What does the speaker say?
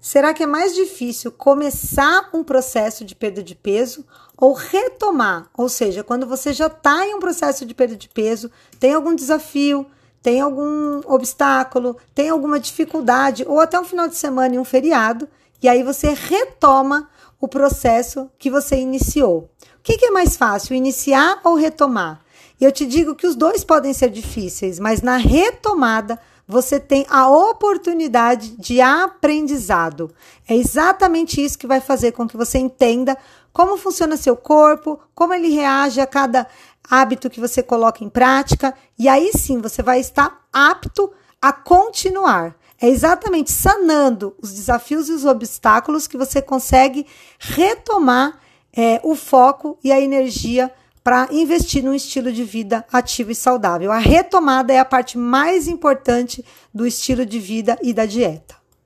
Será que é mais difícil começar um processo de perda de peso ou retomar? Ou seja, quando você já está em um processo de perda de peso, tem algum desafio, tem algum obstáculo, tem alguma dificuldade, ou até um final de semana e um feriado, e aí você retoma o processo que você iniciou. O que, que é mais fácil, iniciar ou retomar? E eu te digo que os dois podem ser difíceis, mas na retomada você tem a oportunidade de aprendizado. É exatamente isso que vai fazer com que você entenda como funciona seu corpo, como ele reage a cada hábito que você coloca em prática, e aí sim você vai estar apto a continuar. É exatamente sanando os desafios e os obstáculos que você consegue retomar é, o foco e a energia para investir num estilo de vida ativo e saudável. A retomada é a parte mais importante do estilo de vida e da dieta.